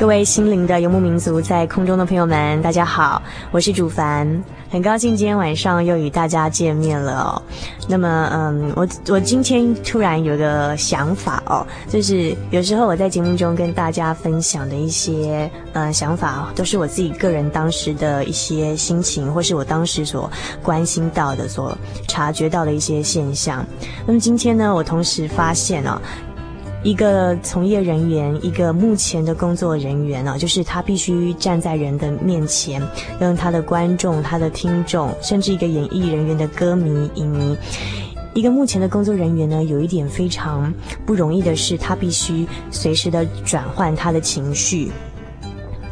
各位心灵的游牧民族，在空中的朋友们，大家好，我是主凡，很高兴今天晚上又与大家见面了哦。那么，嗯，我我今天突然有个想法哦，就是有时候我在节目中跟大家分享的一些呃想法，都是我自己个人当时的一些心情，或是我当时所关心到的、所察觉到的一些现象。那么今天呢，我同时发现哦。一个从业人员，一个目前的工作人员呢，就是他必须站在人的面前，让他的观众、他的听众，甚至一个演艺人员的歌迷、影迷，一个目前的工作人员呢，有一点非常不容易的是，他必须随时的转换他的情绪。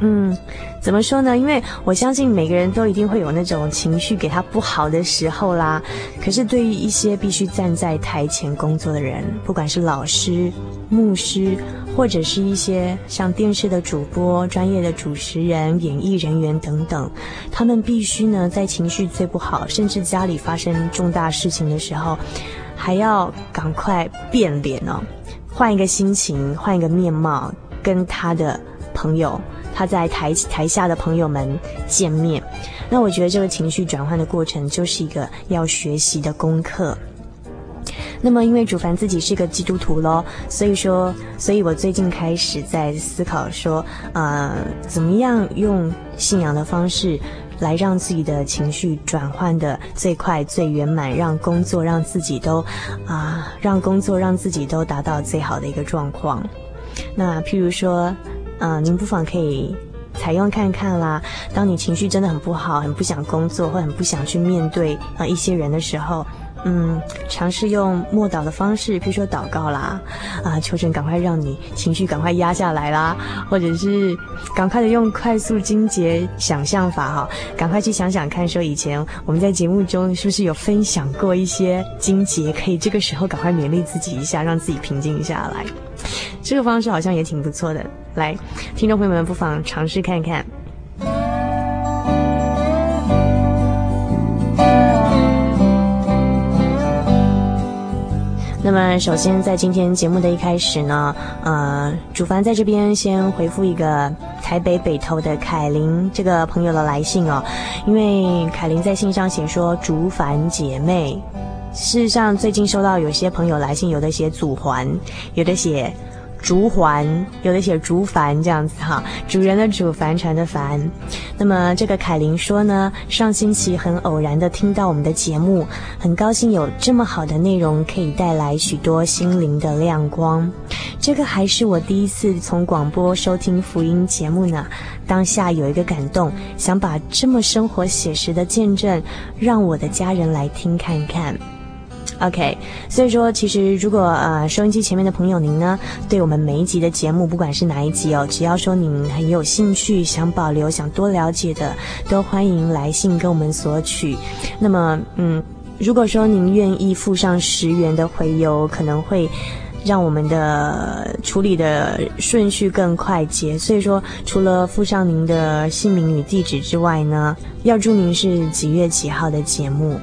嗯，怎么说呢？因为我相信每个人都一定会有那种情绪给他不好的时候啦。可是对于一些必须站在台前工作的人，不管是老师、牧师，或者是一些像电视的主播、专业的主持人、演艺人员等等，他们必须呢，在情绪最不好，甚至家里发生重大事情的时候，还要赶快变脸哦，换一个心情，换一个面貌，跟他的朋友。他在台台下的朋友们见面，那我觉得这个情绪转换的过程就是一个要学习的功课。那么，因为主凡自己是个基督徒咯，所以说，所以我最近开始在思考说，呃，怎么样用信仰的方式来让自己的情绪转换的最快、最圆满，让工作让自己都啊、让工作让自己都达到最好的一个状况。那譬如说。嗯、您不妨可以采用看看啦。当你情绪真的很不好，很不想工作，或很不想去面对啊、一些人的时候，嗯，尝试用默祷的方式，比如说祷告啦，啊、求神赶快让你情绪赶快压下来啦，或者是赶快的用快速经节想象法哈，赶快去想想看，说以前我们在节目中是不是有分享过一些经节，可以这个时候赶快勉励自己一下，让自己平静下来。这个方式好像也挺不错的，来，听众朋友们不妨尝试看看。那么，首先在今天节目的一开始呢，呃，主凡在这边先回复一个台北北投的凯琳这个朋友的来信哦，因为凯琳在信上写说“竹凡姐妹”，事实上最近收到有些朋友来信，有的写“祖环”，有的写。竹环，有的写竹帆这样子哈，主人的主，帆船的帆。那么这个凯琳说呢，上星期很偶然的听到我们的节目，很高兴有这么好的内容可以带来许多心灵的亮光。这个还是我第一次从广播收听福音节目呢，当下有一个感动，想把这么生活写实的见证，让我的家人来听看看。OK，所以说，其实如果呃收音机前面的朋友您呢，对我们每一集的节目，不管是哪一集哦，只要说您很有兴趣、想保留、想多了解的，都欢迎来信跟我们索取。那么，嗯，如果说您愿意付上十元的回邮，可能会。让我们的处理的顺序更快捷，所以说除了附上您的姓名与地址之外呢，要注明是几月几号的节目。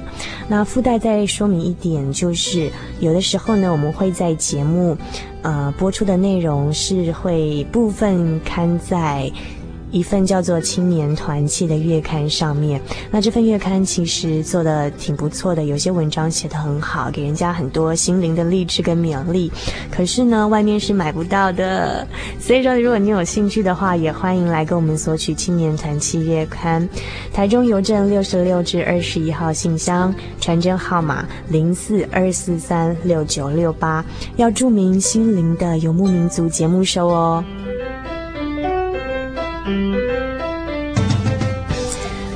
那附带再说明一点，就是有的时候呢，我们会在节目，呃，播出的内容是会部分刊在一份叫做《青年团契》的月刊上面，那这份月刊其实做的挺不错的，有些文章写得很好，给人家很多心灵的励志跟勉励。可是呢，外面是买不到的。所以说，如果你有兴趣的话，也欢迎来跟我们索取《青年团契》月刊。台中邮政六十六至二十一号信箱，传真号码零四二四三六九六八，要注明“心灵的游牧民族”节目收哦。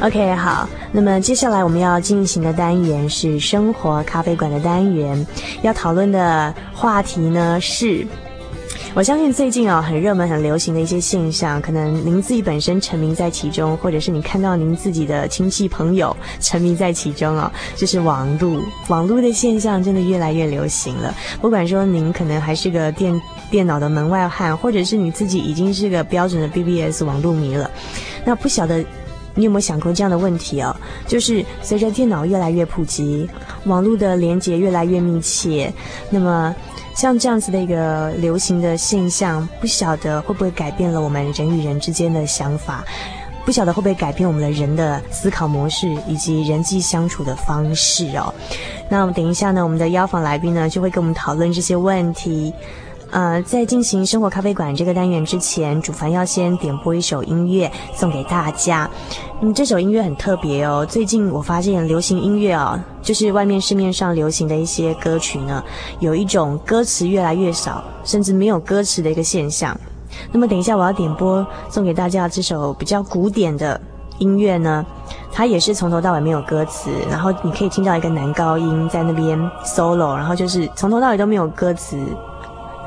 OK，好，那么接下来我们要进行的单元是生活咖啡馆的单元，要讨论的话题呢是，我相信最近啊、很热门、很流行的一些现象，可能您自己本身沉迷在其中，或者是你看到您自己的亲戚朋友沉迷在其中哦，就是网络，网络的现象真的越来越流行了。不管说您可能还是个电电脑的门外汉，或者是你自己已经是个标准的 BBS 网络迷了，那不晓得。你有没有想过这样的问题哦？就是随着电脑越来越普及，网络的连接越来越密切，那么像这样子的一个流行的现象，不晓得会不会改变了我们人与人之间的想法？不晓得会不会改变我们的人的思考模式以及人际相处的方式哦？那我们等一下呢，我们的邀访来宾呢就会跟我们讨论这些问题。呃，在进行生活咖啡馆这个单元之前，主凡要先点播一首音乐送给大家。嗯，这首音乐很特别哦。最近我发现流行音乐啊，就是外面市面上流行的一些歌曲呢，有一种歌词越来越少，甚至没有歌词的一个现象。那么等一下我要点播送给大家这首比较古典的音乐呢，它也是从头到尾没有歌词，然后你可以听到一个男高音在那边 solo，然后就是从头到尾都没有歌词。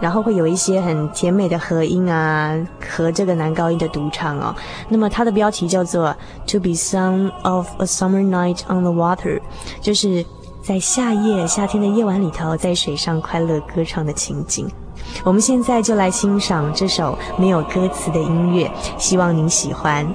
然后会有一些很甜美的和音啊，和这个男高音的独唱哦。那么它的标题叫做《To Be Sung of a Summer Night on the Water》，就是在夏夜夏天的夜晚里头，在水上快乐歌唱的情景。我们现在就来欣赏这首没有歌词的音乐，希望您喜欢。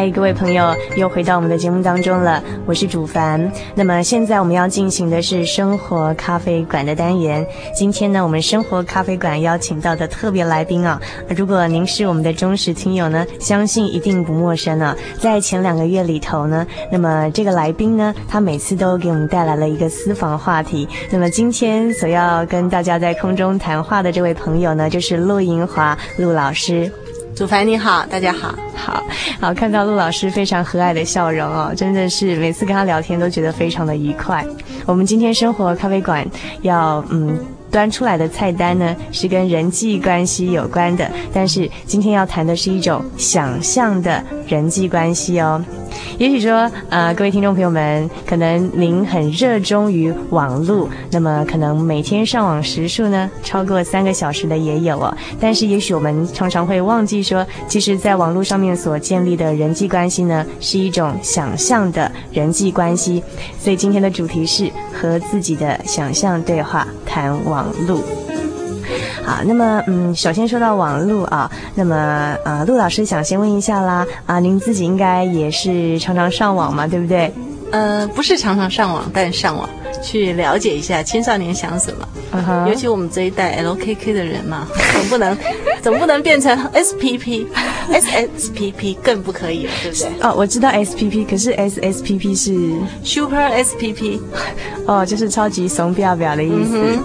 嗨，各位朋友，又回到我们的节目当中了。我是主凡。那么现在我们要进行的是生活咖啡馆的单元。今天呢，我们生活咖啡馆邀请到的特别来宾啊，如果您是我们的忠实听友呢，相信一定不陌生了。在前两个月里头呢，那么这个来宾呢，他每次都给我们带来了一个私房话题。那么今天所要跟大家在空中谈话的这位朋友呢，就是陆银华陆老师。祖凡你好，大家好，好好看到陆老师非常和蔼的笑容哦，真的是每次跟他聊天都觉得非常的愉快。我们今天生活咖啡馆要嗯端出来的菜单呢，是跟人际关系有关的，但是今天要谈的是一种想象的人际关系哦。也许说，呃，各位听众朋友们，可能您很热衷于网络，那么可能每天上网时数呢超过三个小时的也有哦。但是，也许我们常常会忘记说，其实在网络上面所建立的人际关系呢，是一种想象的人际关系。所以，今天的主题是和自己的想象对话，谈网络。好，那么嗯，首先说到网络啊，那么呃，陆老师想先问一下啦，啊，您自己应该也是常常上网嘛，对不对？呃，不是常常上网，但上网去了解一下青少年想什么。Uh -huh. 尤其我们这一代 LKK 的人嘛，总不能 总不能变成 SPP，SSPP 更不可以了，对不对？哦，我知道 SPP，可是 SSPP 是 Super SPP，哦，就是超级怂表表的意思。嗯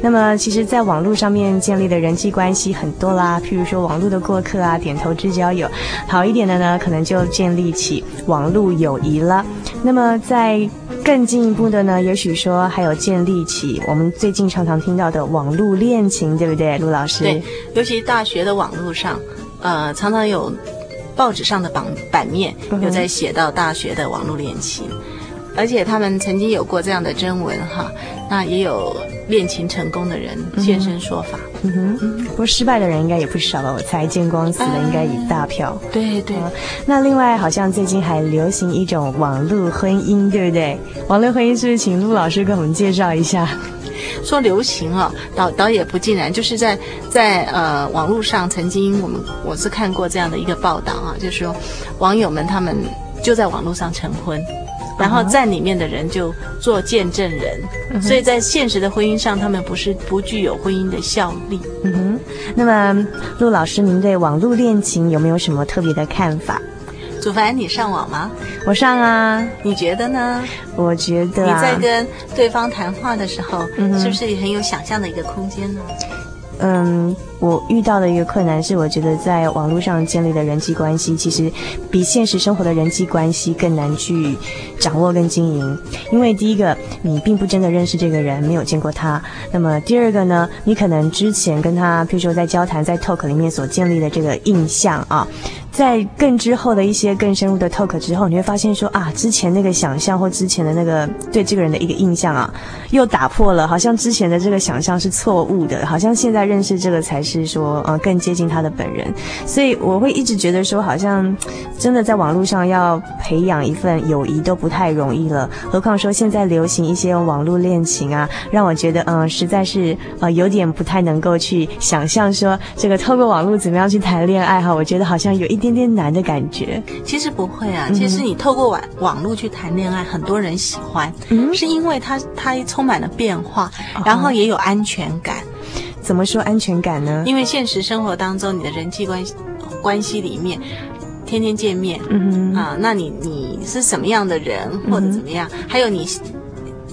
那么，其实，在网络上面建立的人际关系很多啦，譬如说网络的过客啊，点头之交友，好一点的呢，可能就建立起网络友谊了。那么，在更进一步的呢，也许说还有建立起我们最近常常听到的网络恋情，对不对，陆老师？对，尤其大学的网络上，呃，常常有报纸上的版版面有在写到大学的网络恋情，嗯，而且他们曾经有过这样的征文哈，那也有。恋情成功的人现身说法，嗯哼，嗯，不过失败的人应该也不少吧？我猜见光死的应该一大票。嗯、对对、嗯。那另外好像最近还流行一种网络婚姻，对不对？网络婚姻是不是请陆老师跟我们介绍一下？说流行啊，倒倒也不尽然，就是在在呃网络上曾经我们我是看过这样的一个报道啊，就是说网友们他们就在网络上成婚。然后在里面的人就做见证人，嗯、所以在现实的婚姻上，他们不是不具有婚姻的效力。嗯哼。那么陆老师，您对网络恋情有没有什么特别的看法？祖凡，你上网吗？我上啊。你觉得呢？我觉得、啊、你在跟对方谈话的时候，嗯、是不是也很有想象的一个空间呢？嗯，我遇到的一个困难是，我觉得在网络上建立的人际关系，其实比现实生活的人际关系更难去掌握跟经营。因为第一个，你并不真的认识这个人，没有见过他；那么第二个呢，你可能之前跟他，譬如说在交谈、在 talk 里面所建立的这个印象啊。在更之后的一些更深入的 talk 之后，你会发现说啊，之前那个想象或之前的那个对这个人的一个印象啊，又打破了，好像之前的这个想象是错误的，好像现在认识这个才是说，呃，更接近他的本人。所以我会一直觉得说，好像真的在网络上要培养一份友谊都不太容易了，何况说现在流行一些网络恋情啊，让我觉得嗯、实在是呃有点不太能够去想象说这个透过网络怎么样去谈恋爱哈，我觉得好像有一点。点点难的感觉，其实不会啊。其实你透过网网络去谈恋爱，很多人喜欢，嗯，是因为它它充满了变化，然后也有安全感。怎么说安全感呢？因为现实生活当中，你的人际关系关系里面，天天见面，嗯啊，那你你是什么样的人，或者怎么样？还有你。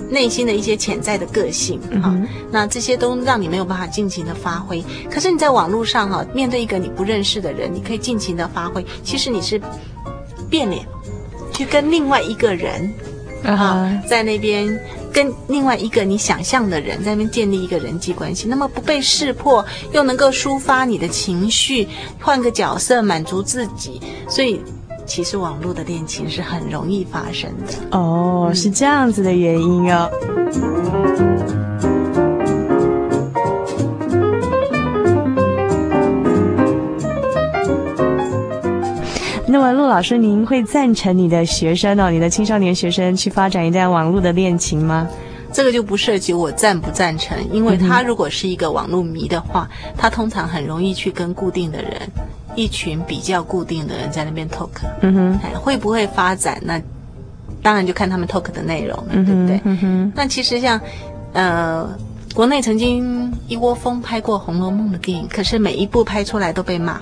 内心的一些潜在的个性啊、嗯，那这些都让你没有办法尽情的发挥。可是你在网络上哈、啊，面对一个你不认识的人，你可以尽情的发挥。其实你是变脸，去跟另外一个人啊，在那边跟另外一个你想象的人在那边建立一个人际关系，那么不被识破，又能够抒发你的情绪，换个角色满足自己，所以。其实网络的恋情是很容易发生的哦，是这样子的原因哦。那么陆老师，您会赞成你的学生哦，你的青少年学生去发展一段网络的恋情吗？这个就不涉及我赞不赞成，因为他如果是一个网络迷的话，他通常很容易去跟固定的人。一群比较固定的人在那边 talk，嗯哼，会不会发展？那当然就看他们 talk 的内容了，嗯、对不对？嗯哼。那其实像，呃，国内曾经一窝蜂拍过《红楼梦》的电影，可是每一部拍出来都被骂。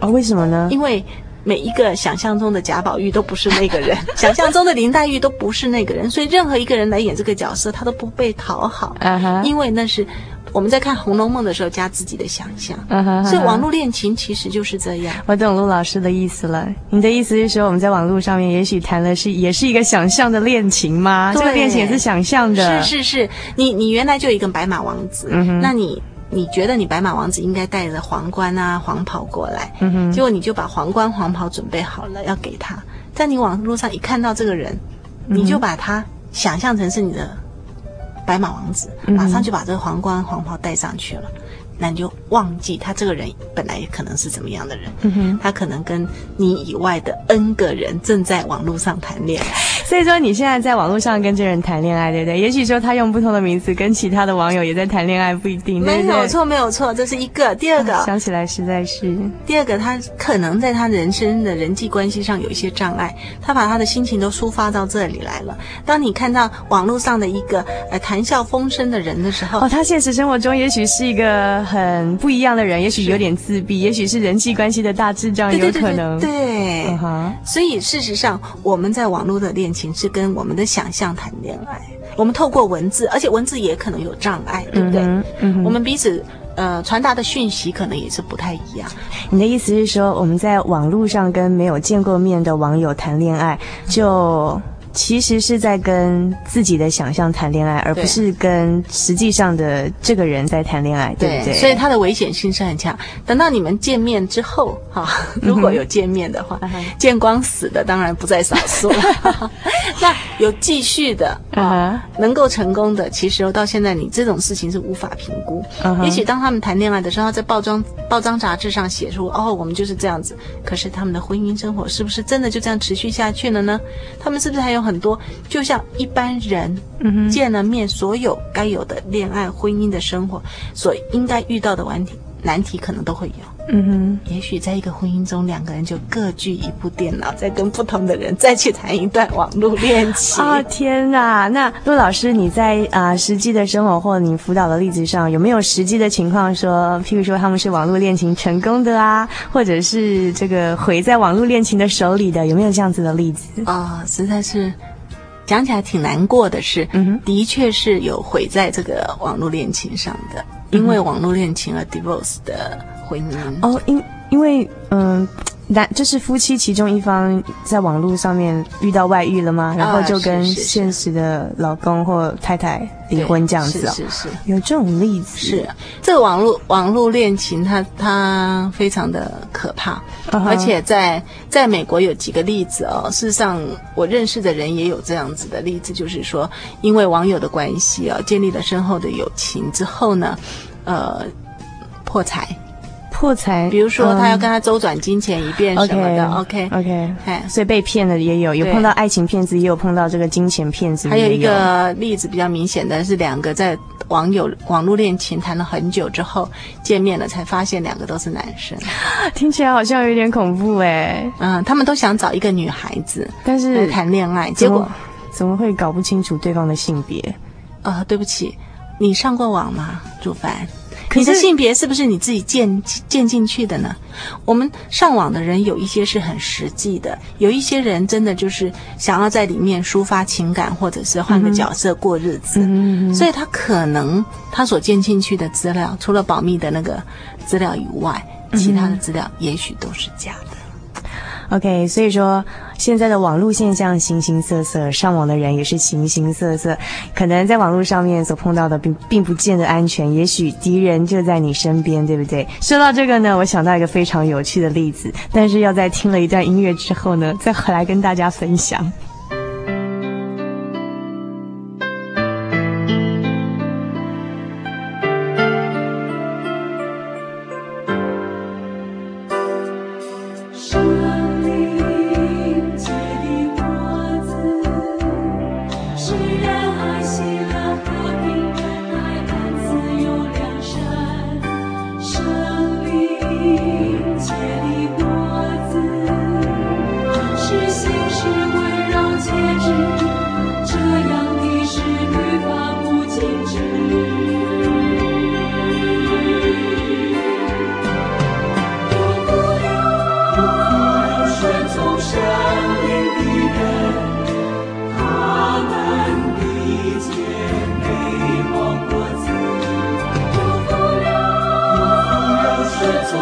哦，为什么呢？因为每一个想象中的贾宝玉都不是那个人，想象中的林黛玉都不是那个人，所以任何一个人来演这个角色，他都不被讨好。因为那是。我们在看《红楼梦》的时候，加自己的想象，所以网络恋情其实就是这样。我懂陆老师的意思了。你的意思是说，我们在网络上面，也许谈的是也是一个想象的恋情吗？这个恋情也是想象的。是是是，你你原来就有一个白马王子，那你你觉得你白马王子应该带着皇冠啊、黄袍过来，结果你就把皇冠、黄袍准备好了要给他。在你网络上一看到这个人，你就把他想象成是你的白马王子，马上就把这个皇冠黄袍戴上去了。那你就忘记他这个人本来可能是怎么样的人，嗯，他可能跟你以外的 N 个人正在网络上谈恋爱。所以说你现在在网络上跟这人谈恋爱，对不对？也许说他用不同的名字跟其他的网友也在谈恋爱，不一定。对对，没有错，没有错，这是一个。第二个，啊，想起来实在是第二个，他可能在他人生的人际关系上有一些障碍，他把他的心情都抒发到这里来了。当你看到网络上的一个呃谈笑风生的人的时候，哦，他现实生活中也许是一个很不一样的人，也许有点自闭，也许是人际关系的大智障，有可能。对，对，对，对，对，嗯哼。所以事实上，我们在网络的恋情是跟我们的想象谈恋爱，我们透过文字，而且文字也可能有障碍，对不对？嗯嗯。我们彼此呃传达的讯息可能也是不太一样。你的意思是说，我们在网络上跟没有见过面的网友谈恋爱，就？其实是在跟自己的想象谈恋爱，而不是跟实际上的这个人在谈恋爱，对，对不对？所以它的危险性是很强。等到你们见面之后，哈，如果有见面的话，嗯、见光死的当然不在少数了。那有继续的啊，能够成功的，其实到现在你这种事情是无法评估。嗯、也许当他们谈恋爱的时候，在报章报章杂志上写出哦，我们就是这样子。可是他们的婚姻生活是不是真的就这样持续下去了呢？他们是不是还有？很多，就像一般人，见了面，所有该有的恋爱、婚姻的生活，所应该遇到的难题，难题可能都会有。嗯哼，也许在一个婚姻中，两个人就各具一部电脑，再跟不同的人再去谈一段网络恋情。啊、哦、天哪！那陆老师，你在啊、呃、实际的生活或你辅导的例子上，有没有实际的情况说，譬如说他们是网络恋情成功的啊，或者是这个毁在网络恋情的手里的，有没有这样子的例子？啊、哦，实在是讲起来挺难过的是，嗯哼，的确是有毁在这个网络恋情上的，因为网络恋情而 divorce 的。婚姻哦，因因为嗯，男就是夫妻其中一方在网络上面遇到外遇了吗？然后就跟现实的老公或太太离婚这样子哦，是是，是有这种例子。是这个网络网络恋情它，它它非常的可怕，uh-huh. 而且在在美国有几个例子哦。事实上，我认识的人也有这样子的例子，就是说，因为网友的关系啊，建立了深厚的友情之后呢，呃，破财。破财，比如说他要跟他周转金钱一遍什么的，OK OK，哎，所以被骗的也有，有碰到爱情骗子，也有碰到这个金钱骗子。还有一个例子比较明显的是，两个在网友网络恋情谈了很久之后见面了，才发现两个都是男生。听起来好像有点恐怖哎。嗯，他们都想找一个女孩子，但是谈恋爱，结果怎么会搞不清楚对方的性别？呃，对不起，你上过网吗，主凡？你的性别是不是你自己建建进去的呢？我们上网的人有一些是很实际的，有一些人真的就是想要在里面抒发情感，或者是换个角色过日子，嗯、所以他可能他所建进去的资料，除了保密的那个资料以外，其他的资料也许都是假的。OK，所以说现在的网络现象形形色色，上网的人也是形形色色。可能在网络上面所碰到的并并不见得安全，也许敌人就在你身边，对不对？说到这个呢，我想到一个非常有趣的例子，但是要在听了一段音乐之后呢，再回来跟大家分享。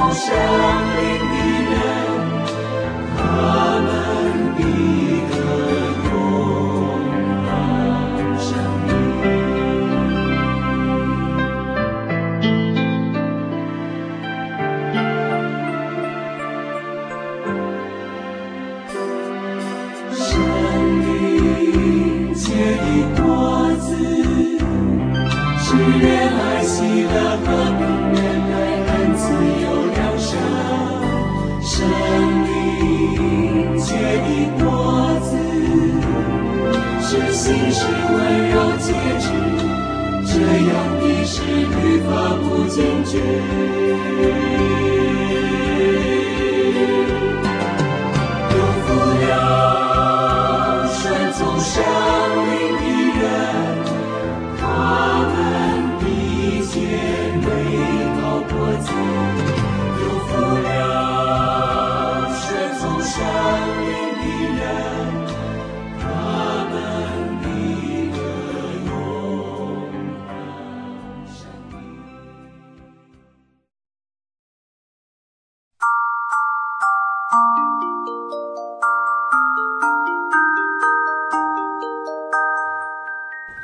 我想你。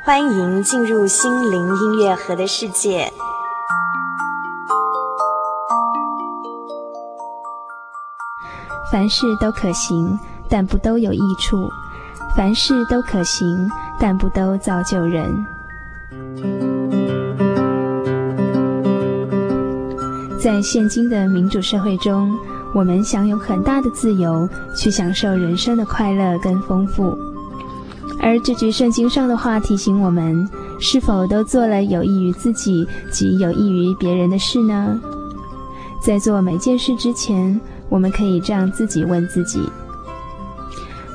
欢迎进入心灵音乐盒的世界。凡事都可行，但不都有益处；凡事都可行，但不都造就人。在现今的民主社会中，我们享有很大的自由，去享受人生的快乐跟丰富。而这句圣经上的话提醒我们：是否都做了有益于自己及有益于别人的事呢？在做每件事之前，我们可以这样自己问自己：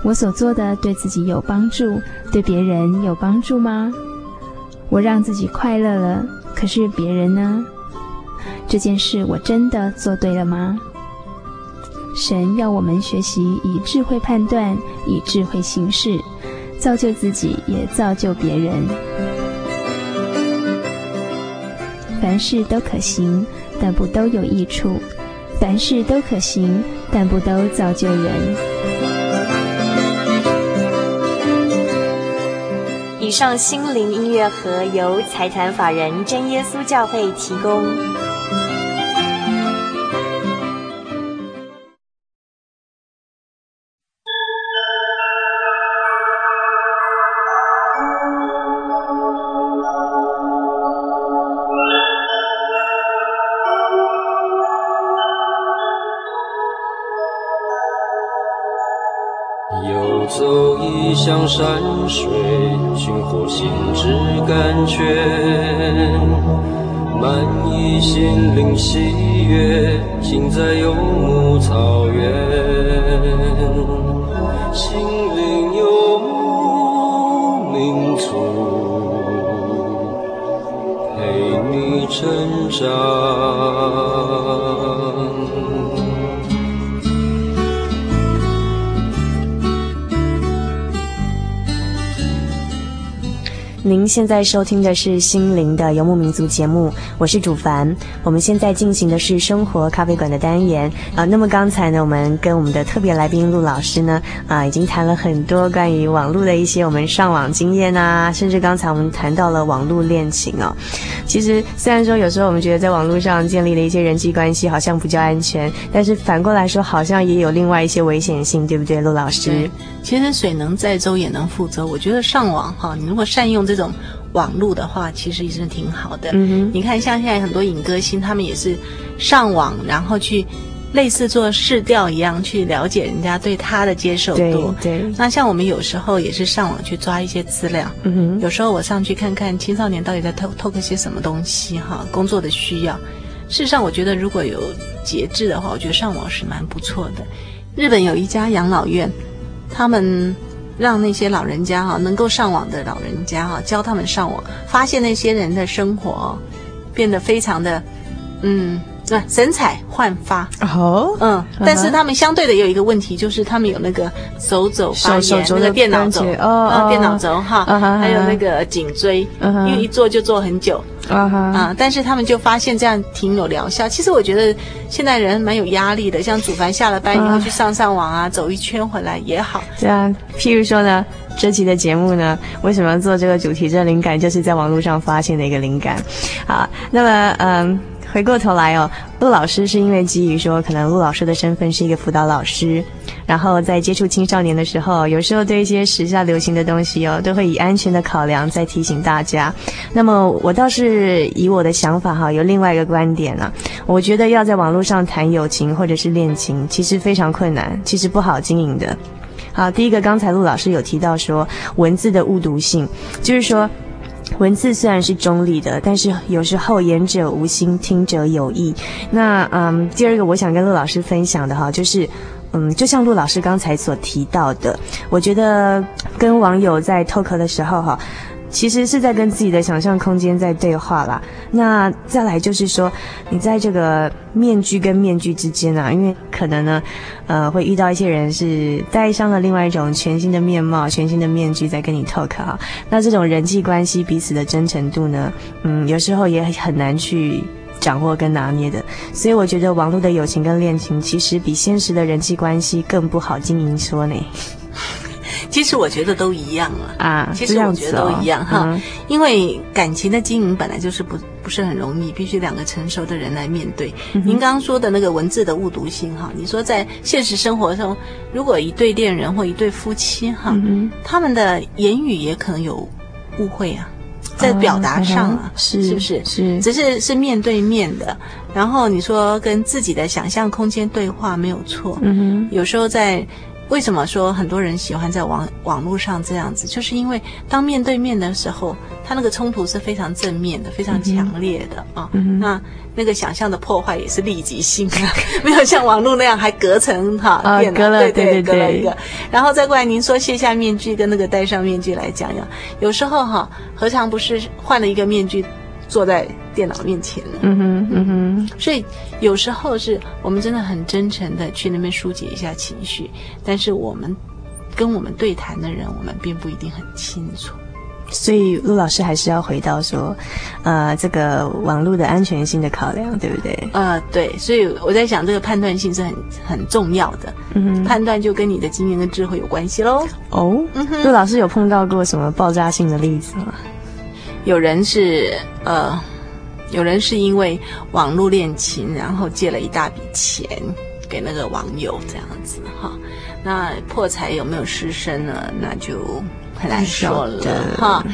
我所做的对自己有帮助，对别人有帮助吗？我让自己快乐了，可是别人呢？这件事我真的做对了吗？神要我们学习以智慧判断，以智慧行事。造就自己，也造就别人。凡事都可行，但不都有益处；凡事都可行，但不都造就人。以上心灵音乐盒由财团法人真耶稣教会提供。sweet. 您现在收听的是心灵的游牧民族节目，我是主凡。我们现在进行的是生活咖啡馆的单元啊。那么刚才呢，我们跟我们的特别来宾陆老师呢啊，已经谈了很多关于网络的一些我们上网经验啊，甚至刚才我们谈到了网络恋情哦。其实虽然说有时候我们觉得在网络上建立了一些人际关系好像比较安全，但是反过来说好像也有另外一些危险性，对不对，陆老师？其实水能载舟也能覆舟，我觉得上网哈，你如果善用这种网络的话，其实也是挺好的。嗯，你看像现在很多影歌星，他们也是上网，然后去类似做试调一样，去了解人家对他的接受度。对，对，那像我们有时候也是上网去抓一些资料。嗯哼，有时候我上去看看青少年到底在偷偷个些什么东西哈，工作的需要。事实上，我觉得如果有节制的话，我觉得上网是蛮不错的。日本有一家养老院。他们让那些老人家哈，能够上网的老人家哈，教他们上网，发现那些人的生活变得非常的，嗯，对，神采焕发。哦，嗯，但是他们相对的有一个问题，就是他们有那个手肘发炎，那个电脑轴，哦，电脑轴哈，还有那个颈椎，因为一坐就坐很久。啊哈啊！但是他们就发现这样挺有疗效。其实我觉得现在人蛮有压力的，像祖凡下了班以后去上上网啊，走一圈回来也好。对啊，譬如说呢，这期的节目呢，为什么做这个主题？这灵感就是在网络上发现的一个灵感。好，那么嗯。回过头来哦，陆老师是因为基于说，可能陆老师的身份是一个辅导老师，然后在接触青少年的时候，有时候对一些时下流行的东西哦，都会以安全的考量再提醒大家。那么我倒是以我的想法哈，有另外一个观点啊，我觉得要在网络上谈友情或者是恋情，其实非常困难，其实不好经营的。好，第一个，刚才陆老师有提到说文字的误读性，就是说文字虽然是中立的，但是有时候言者无心，听者有意。那嗯，第二个我想跟陆老师分享的哈，就是嗯，就像陆老师刚才所提到的，我觉得跟网友在 talk 的时候哈。其实是在跟自己的想象空间在对话啦。那再来就是说，你在这个面具跟面具之间啊，因为可能呢，呃，会遇到一些人是戴上了另外一种全新的面貌、全新的面具在跟你 talk 哈。那这种人际关系彼此的真诚度呢，嗯，有时候也很难去掌握跟拿捏的。所以我觉得网络的友情跟恋情，其实比现实的人际关系更不好经营说呢。其实我觉得都一样了啊，其实我觉得都一样哈，嗯、因为感情的经营本来就是不不是很容易，必须两个成熟的人来面对。嗯、您刚刚说的那个文字的误读性哈，你说在现实生活中，如果一对恋人或一对夫妻哈，嗯、他们的言语也可能有误会啊，在表达上啊，哦、是是不是？是，只是是面对面的，然后你说跟自己的想象空间对话没有错，嗯哼，有时候在。为什么说很多人喜欢在网网络上这样子？就是因为当面对面的时候，他那个冲突是非常正面的，非常强烈的啊。嗯、那那个想象的破坏也是立即性的，没有像网络那样还隔层哈，啊、电脑隔了对对对，隔了一个。然后再过来，您说卸下面具跟那个戴上面具来讲讲，有时候哈，何尝不是换了一个面具？坐在电脑面前呢，嗯哼，嗯哼，所以有时候是我们真的很真诚的去那边疏解一下情绪，但是我们跟我们对谈的人，我们并不一定很清楚。所以陆老师还是要回到说，呃，这个网络的安全性的考量，对不对？呃，对，所以我在想，这个判断性是很很重要的。嗯，判断就跟你的经验跟智慧有关系喽。哦，嗯，陆老师有碰到过什么爆炸性的例子吗？有人是呃，有人是因为网络恋情，然后借了一大笔钱给那个网友这样子哈。那破财有没有失身呢？那就很难说了哈。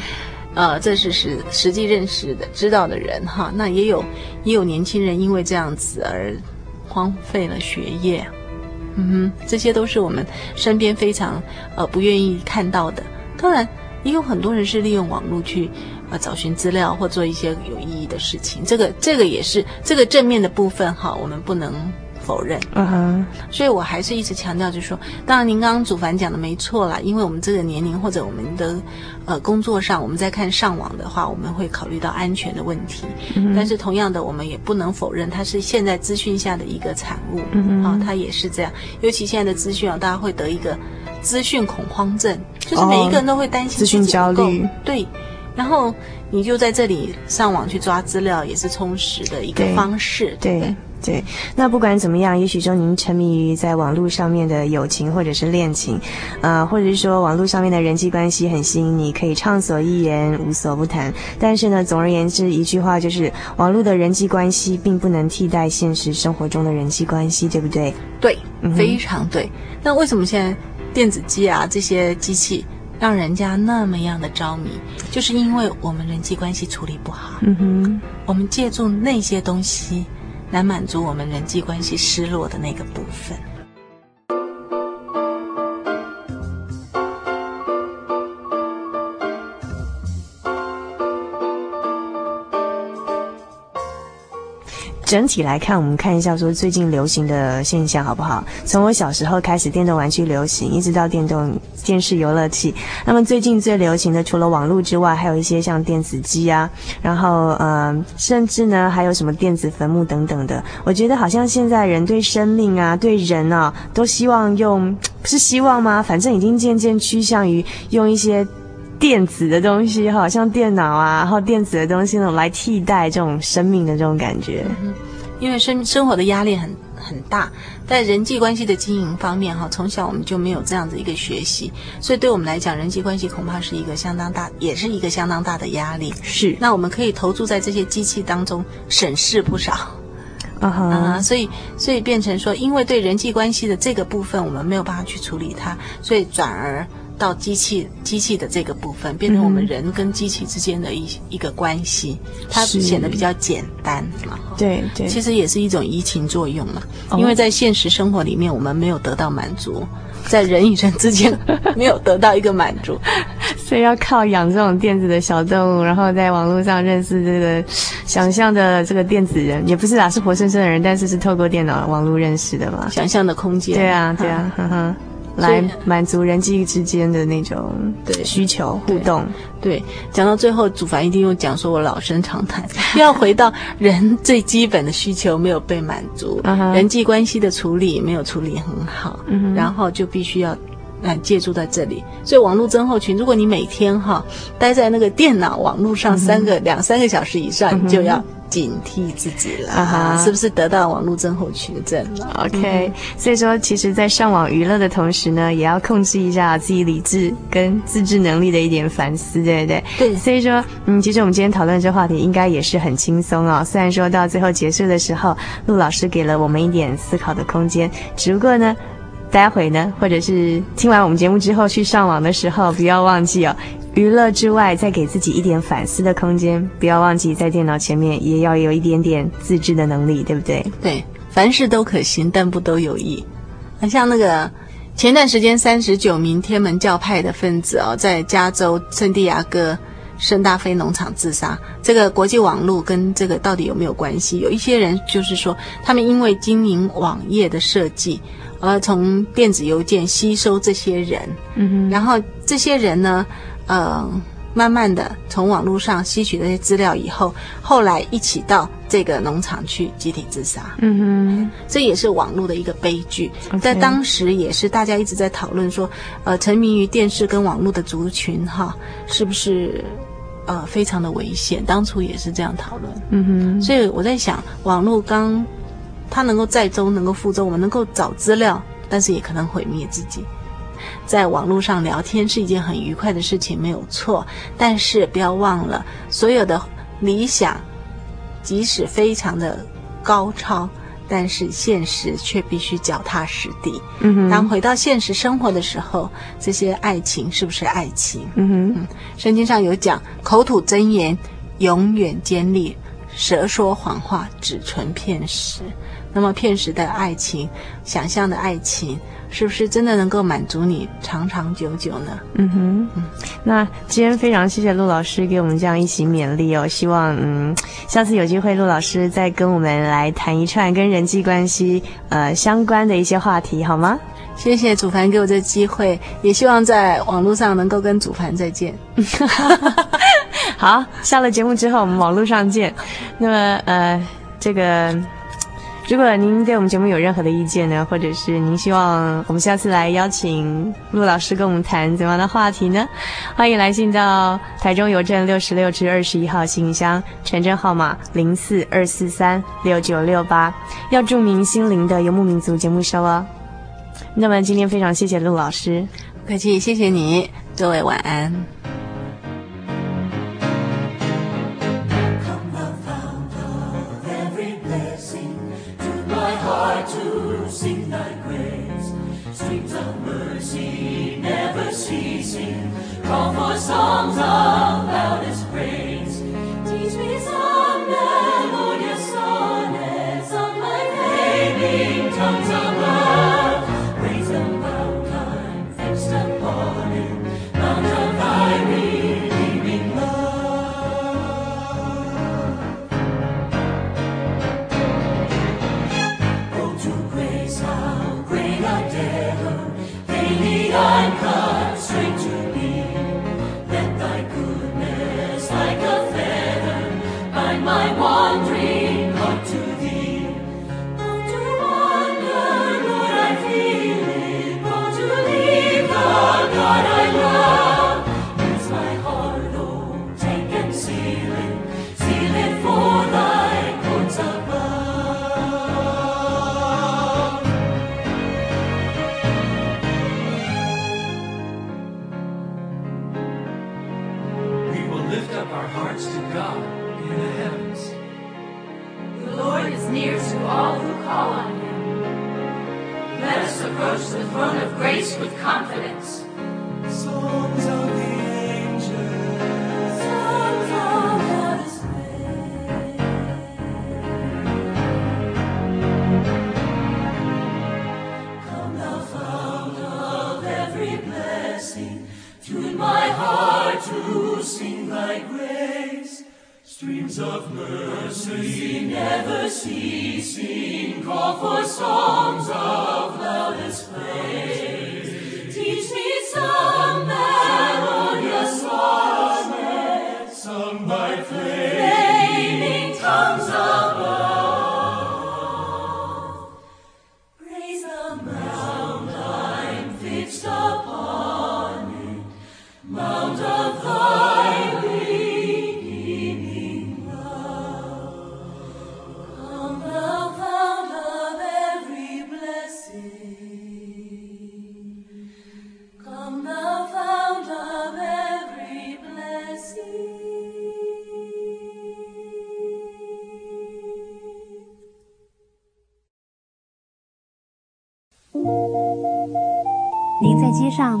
呃，这是实实际认识的、知道的人哈。那也有也有年轻人因为这样子而荒废了学业。嗯哼，这些都是我们身边非常呃不愿意看到的。当然，也有很多人是利用网络去。呃，找寻资料或做一些有意义的事情，这个这个也是这个正面的部分哈，我们不能否认。嗯哼，所以我还是一直强调，就是说，当然您刚刚祖凡讲的没错啦，因为我们这个年龄或者我们的呃工作上，我们在看上网的话，我们会考虑到安全的问题。嗯哼，但是同样的，我们也不能否认它是现在资讯下的一个产物。嗯哼，啊，它也是这样。尤其现在的资讯啊，大家会得一个资讯恐慌症，就是每一个人都会担心资讯焦虑。对。然后你就在这里上网去抓资料，也是充实的一个方式。对对，对，那不管怎么样，也许说您沉迷于在网络上面的友情或者是恋情，呃，或者是说网络上面的人际关系很吸引你，可以畅所欲言，无所不谈。但是呢，总而言之，一句话就是，网络的人际关系并不能替代现实生活中的人际关系，对不对？对，非常对。嗯、那为什么现在电子机啊这些机器？让人家那么样的着迷，就是因为我们人际关系处理不好。嗯哼，我们借助那些东西来满足我们人际关系失落的那个部分。整体来看，我们看一下说最近流行的现象好不好？从我小时候开始，电动玩具流行，一直到电动电视游乐器。那么最近最流行的，除了网络之外，还有一些像电子机啊，然后呃，甚至呢还有什么电子坟墓等等的。我觉得好像现在人对生命啊，对人啊，都希望用，不是希望吗？反正已经渐渐趋向于用一些。电子的东西，哈，像电脑啊，然后电子的东西那种，来替代这种生命的这种感觉。嗯，因为生生活的压力很很大，在人际关系的经营方面，哈，从小我们就没有这样子一个学习，所以对我们来讲，人际关系恐怕是一个相当大，也是一个相当大的压力。是，那我们可以投注在这些机器当中，省事不少。Uh huh. 啊，所以所以变成说，因为对人际关系的这个部分，我们没有办法去处理它，所以转而。到机器机器的这个部分，变成我们人跟机器之间的一一个关系，它显得比较简单嘛。对对，其实也是一种移情作用嘛。因为在现实生活里面，我们没有得到满足，在人与人之间 没有得到一个满足，所以要靠养这种电子的小动物，然后在网络上认识这个想象的这个电子人，也不是啊，是活生生的人，但是是透过电脑网络认识的嘛。想象的空间。对啊，对啊，呵呵。来满足人际之间的那种对需求互动，对，讲到最后，祖凡一定又讲说，我老生常谈，要回到人最基本的需求没有被满足，人际关系的处理没有处理很好，然后就必须要来借助在这里。所以网络症候群，如果你每天哈待在那个电脑网络上三个两三个小时以上，你就要。警惕自己了，uh huh. 是不是得到网络症候群症了？OK，、嗯、所以说，其实，在上网娱乐的同时呢，也要控制一下自己理智跟自制能力的一点反思，对不对？对。所以说，嗯，其实我们今天讨论这话题，应该也是很轻松哦。虽然说到最后结束的时候，陆老师给了我们一点思考的空间，只不过呢，待会呢，或者是听完我们节目之后去上网的时候，不要忘记哦。娱乐之外，再给自己一点反思的空间，不要忘记在电脑前面也要有一点点自制的能力，对不对？对，凡事都可行，但不都有益。很像那个前段时间三十九名天门教派的分子哦，在加州圣地亚哥圣大菲农场自杀，这个国际网络跟这个到底有没有关系？有一些人就是说，他们因为经营网页的设计，而从电子邮件吸收这些人，嗯哼，然后这些人呢？呃，慢慢的从网络上吸取这些资料以后，后来一起到这个农场去集体自杀。嗯哼，这也是网络的一个悲剧。在当时也是大家一直在讨论说，呃，沉迷于电视跟网络的族群哈，是不是呃非常的危险？当初也是这样讨论。嗯哼，所以我在想，网络刚它能够载舟，能够覆舟，我们能够找资料，但是也可能毁灭自己。在网络上聊天是一件很愉快的事情，没有错。但是不要忘了，所有的理想，即使非常的高超，但是现实却必须脚踏实地。嗯哼。当回到现实生活的时候，这些爱情是不是爱情？嗯哼。嗯，圣经上有讲，口吐真言永远坚利，舌说谎话只存片时。那么片时的爱情，想象的爱情。是不是真的能够满足你长长久久呢？嗯哼，嗯，那今天非常谢谢陆老师给我们这样一席勉励哦。希望嗯，下次有机会陆老师再跟我们来谈一串跟人际关系呃相关的一些话题，好吗？谢谢祖凡给我这个机会，也希望在网络上能够跟祖凡再见。好，下了节目之后我们网络上见。那么呃，这个。如果您对我们节目有任何的意见呢，或者是您希望我们下次来邀请陆老师跟我们谈怎么样的话题呢？欢迎来信到台中邮政六十六至二十一号信箱，传真号码零四二四三六九六八，要注明心灵的游牧民族节目收哦。那么今天非常谢谢陆老师，不客气，谢谢你，各位晚安。love. Streams of mercy never ceasing call for songs of loudest praise.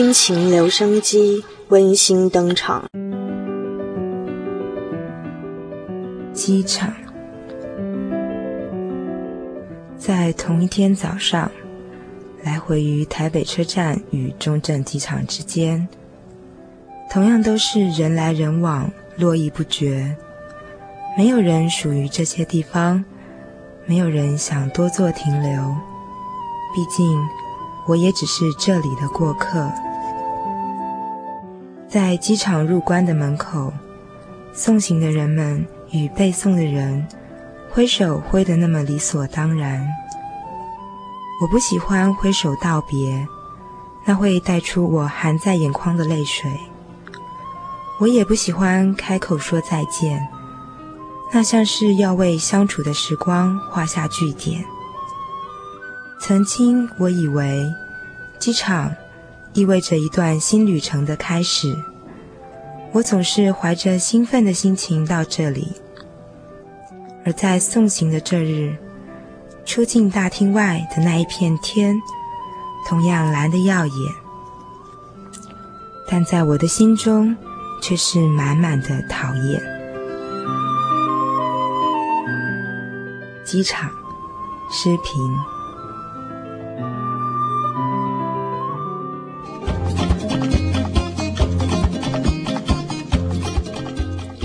心情留声机温馨登场。机场，在同一天早上，来回于台北车站与中正机场之间，同样都是人来人往，络绎不绝。没有人属于这些地方，没有人想多做停留。毕竟，我也只是这里的过客。在机场入关的门口，送行的人们与被送的人挥手挥得那么理所当然。我不喜欢挥手道别，那会带出我含在眼眶的泪水。我也不喜欢开口说再见，那像是要为相处的时光画下句点。曾经我以为，机场。意味着一段新旅程的开始。我总是怀着兴奋的心情到这里，而在送行的这日，出境大厅外的那一片天，同样蓝得耀眼，但在我的心中，却是满满的讨厌。机场，诗萍。